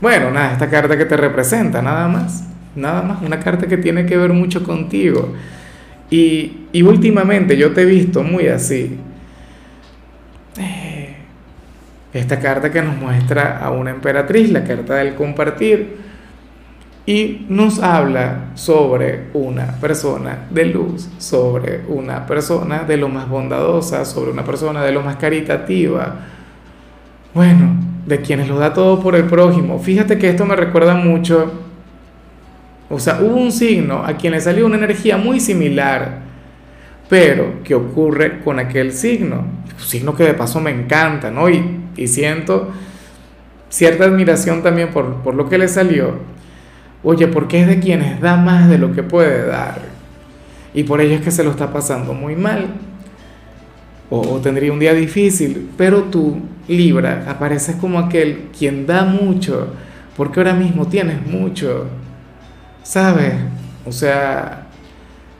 bueno, nada, esta carta que te representa, nada más. Nada más, una carta que tiene que ver mucho contigo. Y, últimamente yo te he visto muy así. Eh, esta carta que nos muestra a una emperatriz, la carta del compartir. Y nos habla sobre una persona de luz, sobre una persona de lo más bondadosa, sobre una persona de lo más caritativa. Bueno, de quienes lo da todo por el prójimo. Fíjate que esto me recuerda mucho, o sea, hubo un signo a quien le salió una energía muy similar, pero ¿qué ocurre con aquel signo? Un signo que de paso me encanta, ¿no? Y, y siento cierta admiración también por, por lo que le salió. Oye, porque es de quienes da más de lo que puede dar. Y por ello es que se lo está pasando muy mal o, tendría un día difícil, pero tú, Libra, apareces como aquel quien da mucho, porque ahora mismo tienes mucho, ¿sabes? O sea,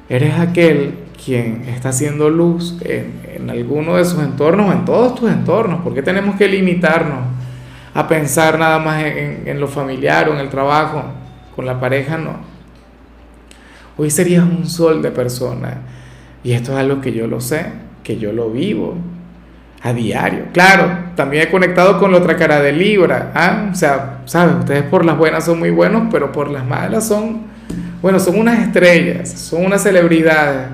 eres aquel quien está haciendo luz en, en alguno de sus entornos, en todos tus entornos, porque tenemos que limitarnos a pensar nada más en, en lo familiar o en el trabajo, con la pareja no. Hoy serías un sol de persona, y esto es algo que yo lo sé que yo lo vivo a diario. Claro, también he conectado con la otra cara de Libra. ¿ah? O sea, ¿saben? Ustedes por las buenas son muy buenos, pero por las malas son, bueno, son unas estrellas, son unas celebridades.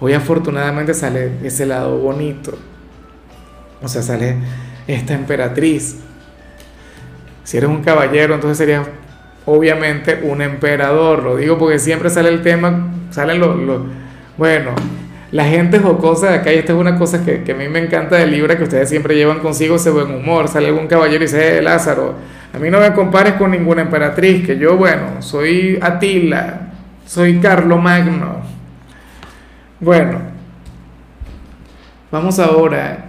Hoy afortunadamente sale ese lado bonito. O sea, sale esta emperatriz. Si eres un caballero, entonces serías obviamente un emperador. Lo digo porque siempre sale el tema, salen los, bueno, la gente jocosa de acá, y esta es una cosa que, a mí me encanta de Libra, que ustedes siempre llevan consigo ese buen humor. Sale algún caballero y dice, eh, Lázaro, a mí no me compares con ninguna emperatriz, que yo, bueno, soy Atila, soy Carlo Magno. Bueno, vamos ahora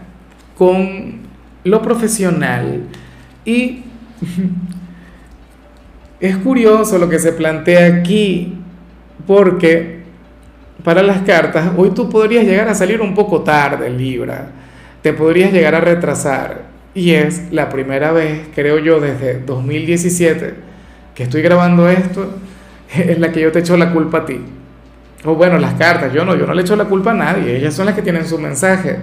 con lo profesional. Y es curioso lo que se plantea aquí, porque para las cartas, hoy tú podrías llegar a salir un poco tarde, Libra. Te podrías llegar a retrasar. Y es la primera vez, creo yo, desde 2017 que estoy grabando esto, en la que yo te echo la culpa a ti. O bueno, las cartas, yo no, yo no le echo la culpa a nadie, ellas son las que tienen su mensaje.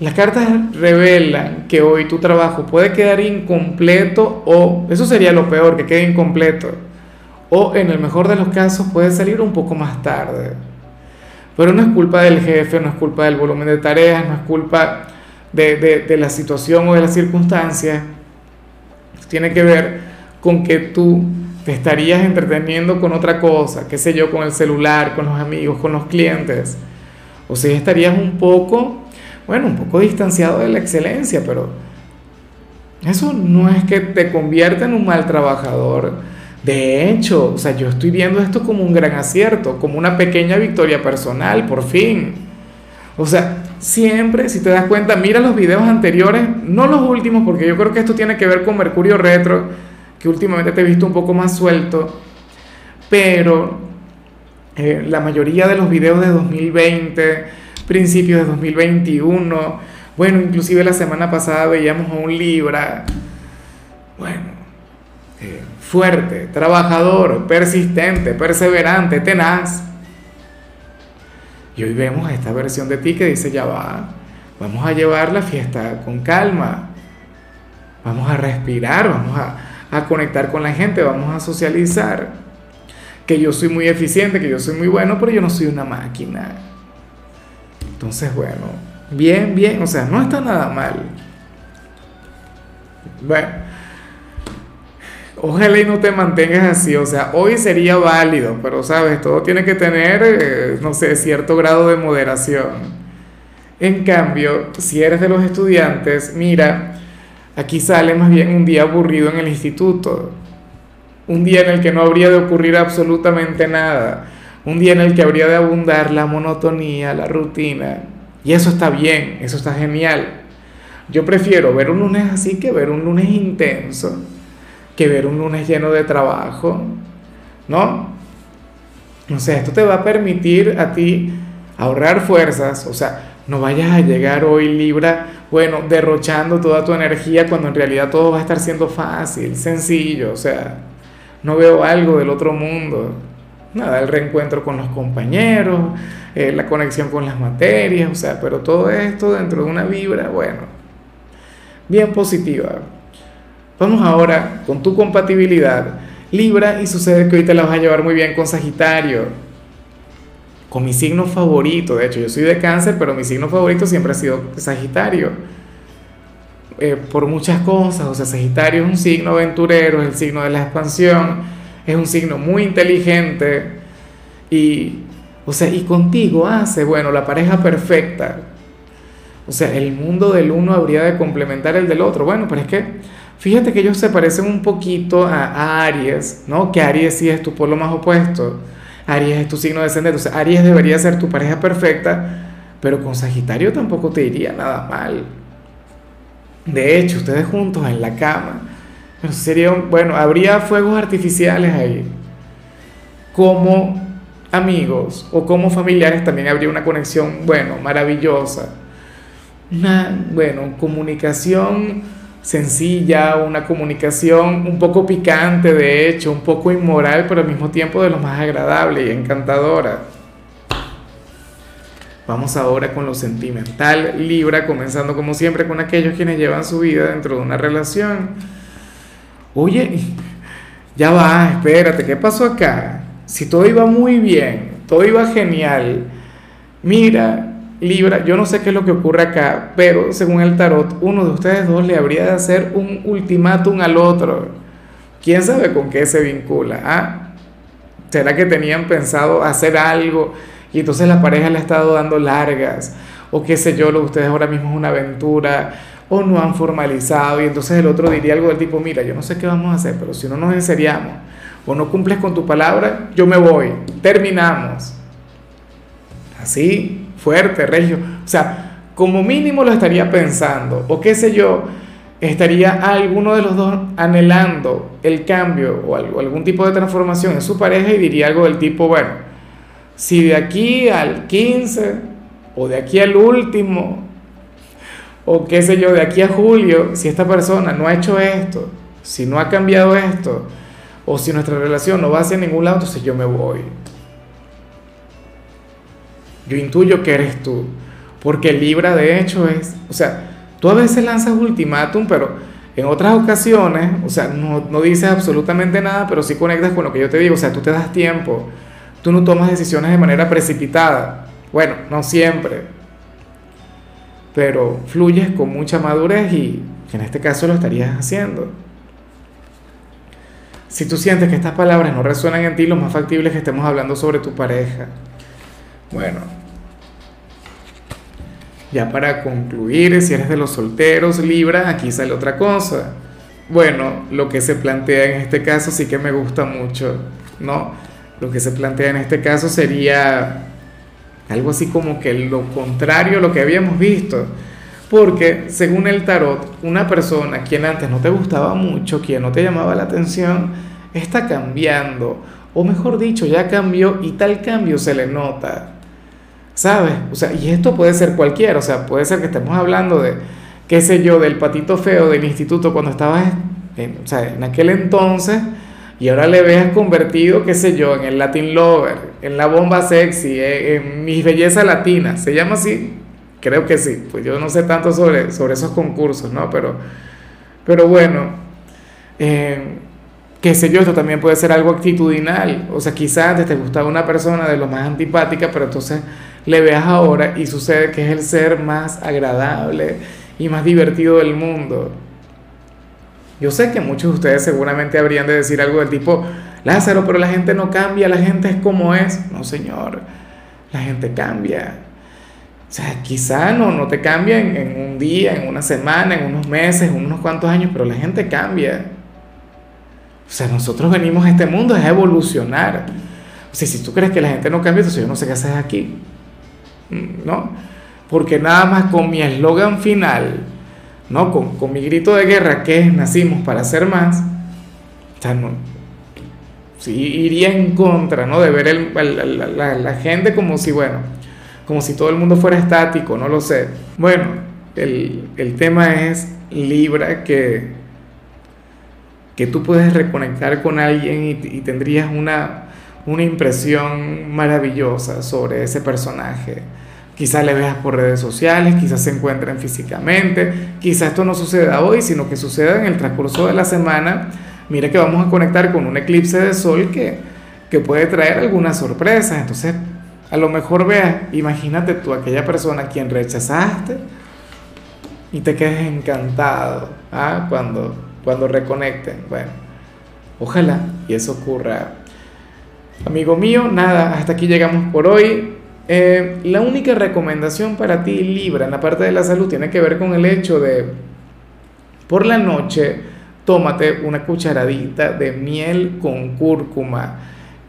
Las cartas revelan que hoy tu trabajo puede quedar incompleto o, eso sería lo peor, que quede incompleto o en el mejor de los casos puede salir un poco más tarde. Pero no es culpa del jefe, no es culpa del volumen de tareas, no es culpa de, la situación o de las circunstancias. Tiene que ver con que tú te estarías entreteniendo con otra cosa, qué sé yo, con el celular, con los amigos, con los clientes. O sea, estarías un poco, bueno, un poco distanciado de la excelencia, pero eso no es que te convierta en un mal trabajador de hecho, o sea, yo estoy viendo esto como un gran acierto, como una pequeña victoria personal, por fin. O sea, siempre, si te das cuenta, mira los videos anteriores, no los últimos, porque yo creo que esto tiene que ver con Mercurio Retro, que últimamente te he visto un poco más suelto, pero eh, la mayoría de los videos de 2020, principios de 2021, bueno, inclusive la semana pasada veíamos a un Libra, bueno, eh, fuerte, trabajador, persistente, perseverante, tenaz. Y hoy vemos esta versión de ti que dice, ya va, vamos a llevar la fiesta con calma, vamos a respirar, vamos a, conectar con la gente, vamos a socializar, que yo soy muy eficiente, que yo soy muy bueno, pero yo no soy una máquina. Entonces, bueno, bien, bien, o sea, no está nada mal. Bueno. Ojalá y no te mantengas así, o sea, hoy sería válido, pero sabes, todo tiene que tener, eh, no sé, cierto grado de moderación. En cambio, si eres de los estudiantes, mira, Aquí sale más bien un día aburrido en el instituto, un día en el que no habría de ocurrir absolutamente nada, un día en el que habría de abundar la monotonía, la rutina. Y eso está bien, eso está genial. Yo prefiero ver un lunes así que ver un lunes intenso, que ver un lunes lleno de trabajo, ¿no? O sea, esto te va a permitir a ti ahorrar fuerzas, o sea, no vayas a llegar hoy Libra, bueno, derrochando toda tu energía cuando en realidad todo va a estar siendo fácil, sencillo, o sea, no veo algo del otro mundo. Nada, el reencuentro con los compañeros, eh, la conexión con las materias, o sea, pero todo esto dentro de una vibra, bueno, bien positiva. Vamos ahora con tu compatibilidad Libra y sucede que te la vas a llevar muy bien con Sagitario con mi signo favorito. De hecho, yo soy de cáncer, pero mi signo favorito siempre ha sido Sagitario. Eh, por muchas cosas, o sea, Sagitario es un signo aventurero, es el signo de la expansión, es un signo muy inteligente y, o sea, y contigo hace, bueno, la pareja perfecta. O sea, el mundo del uno habría de complementar el del otro. Bueno, pero es que fíjate que ellos se parecen un poquito a, Aries, ¿no? Que Aries sí es tu polo más opuesto. Aries es tu signo descendente, o sea, Aries debería ser tu pareja perfecta, pero con Sagitario tampoco te iría nada mal. De hecho, ustedes juntos en la cama, pero sería, bueno, habría fuegos artificiales ahí. Como amigos o como familiares también habría una conexión, bueno, maravillosa. Una, bueno, comunicación sencilla, una comunicación un poco picante, de hecho, un poco inmoral, pero al mismo tiempo de lo más agradable y encantadora. Vamos ahora con lo sentimental, Libra, comenzando como siempre con aquellos quienes llevan su vida dentro de una relación. Oye, ya va, espérate, ¿qué pasó acá? Si todo iba muy bien, todo iba genial, mira, Libra, yo no sé qué es lo que ocurre acá, pero según el tarot, uno de ustedes dos le habría de hacer un ultimátum al otro. ¿Quién sabe con qué se vincula? ¿Ah? ¿Será que tenían pensado hacer algo y entonces la pareja le ha estado dando largas? O qué sé yo, lo de ustedes ahora mismo es una aventura o no han formalizado y entonces el otro diría algo del tipo, mira, yo no sé qué vamos a hacer, pero si no nos enseriamos o no cumples con tu palabra, yo me voy, terminamos. Así, fuerte, regio. O sea, como mínimo lo estaría pensando, o qué sé yo, estaría alguno de los dos anhelando el cambio o algún tipo de transformación en su pareja y diría algo del tipo, bueno, si de aquí al 15 o de aquí al último, o qué sé yo, de aquí a julio, si esta persona no ha hecho esto, si no ha cambiado esto, o si nuestra relación no va hacia ningún lado, entonces yo me voy. Yo intuyo que eres tú. Porque Libra de hecho es, o sea, tú a veces lanzas ultimátum, pero en otras ocasiones, o sea, no, no dices absolutamente nada, pero sí conectas con lo que yo te digo, o sea, tú te das tiempo, tú no tomas decisiones de manera precipitada. Bueno, no siempre, pero fluyes con mucha madurez y en este caso lo estarías haciendo. Si tú sientes que estas palabras no resuenan en ti, lo más factible es que estemos hablando sobre tu pareja. Bueno, ya para concluir, si eres de los solteros, Libra, aquí sale otra cosa. Bueno, lo que se plantea en este caso sí que me gusta mucho, ¿no? Lo que se plantea en este caso sería algo así como que lo contrario a lo que habíamos visto. Porque según el tarot, una persona quien antes no te gustaba mucho, quien no te llamaba la atención, está cambiando. O mejor dicho, ya cambió y tal cambio se le nota. ¿Sabes? O sea, y esto puede ser cualquiera, o sea, puede ser que estemos hablando de, qué sé yo, del patito feo del instituto cuando estabas en, o sea, en aquel entonces y ahora le veas convertido, qué sé yo, en el Latin Lover, en la bomba sexy, eh, en, mi belleza latina, ¿se llama así? Creo que sí, pues yo no sé tanto sobre, sobre esos concursos, ¿no? Pero, pero bueno, eh, qué sé yo, esto también puede ser algo actitudinal, o sea, quizás antes te gustaba una persona de lo más antipática, pero entonces le veas ahora y sucede que es el ser más agradable y más divertido del mundo. Yo sé que muchos de ustedes seguramente habrían de decir algo del tipo, Lázaro, pero la gente no cambia, la gente es como es. No, señor, la gente cambia. O sea, quizá no, no te cambia en, en un día, en una semana, en unos meses, en unos cuantos años, pero la gente cambia. O sea, nosotros venimos a este mundo a evolucionar. O sea, si tú crees que la gente no cambia, entonces yo no sé qué haces aquí. Mm, ¿No? Porque nada más con mi eslogan final, ¿no? Con, con, mi grito de guerra, que es nacimos para ser más, o sea, no, iría en contra, ¿no? De ver el, la, la, la gente como si, bueno, como si todo el mundo fuera estático, no lo sé. Bueno, el, el tema es Libra que, que tú puedes reconectar con alguien y, tendrías una, una impresión maravillosa sobre ese personaje. Quizás le veas por redes sociales, quizás se encuentren físicamente, quizás esto no suceda hoy, sino que suceda en el transcurso de la semana. Mira que vamos a conectar con un eclipse de sol que, que puede traer algunas sorpresas. Entonces, a lo mejor veas, imagínate tú, aquella persona a quien rechazaste y te quedes encantado ¿ah? cuando, cuando reconecten. Bueno, ojalá y eso ocurra. Amigo mío, nada, hasta aquí llegamos por hoy. Eh, la única recomendación para ti, Libra, en la parte de la salud, tiene que ver con el hecho de, por la noche, tómate una cucharadita de miel con cúrcuma.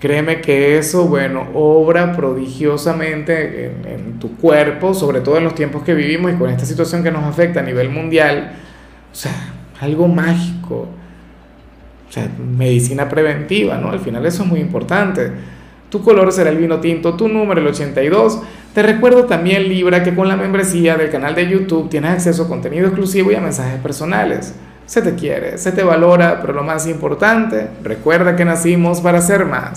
Créeme que eso, bueno, obra prodigiosamente en, en, tu cuerpo, sobre todo en los tiempos que vivimos y con esta situación que nos afecta a nivel mundial. O sea, algo mágico. O sea, medicina preventiva, ¿no? Al final eso es muy importante. Tu color será el vino tinto, tu número el 82. Te recuerdo también, Libra, que con la membresía del canal de YouTube tienes acceso a contenido exclusivo y a mensajes personales. Se te quiere, se te valora, pero lo más importante, recuerda que nacimos para ser más.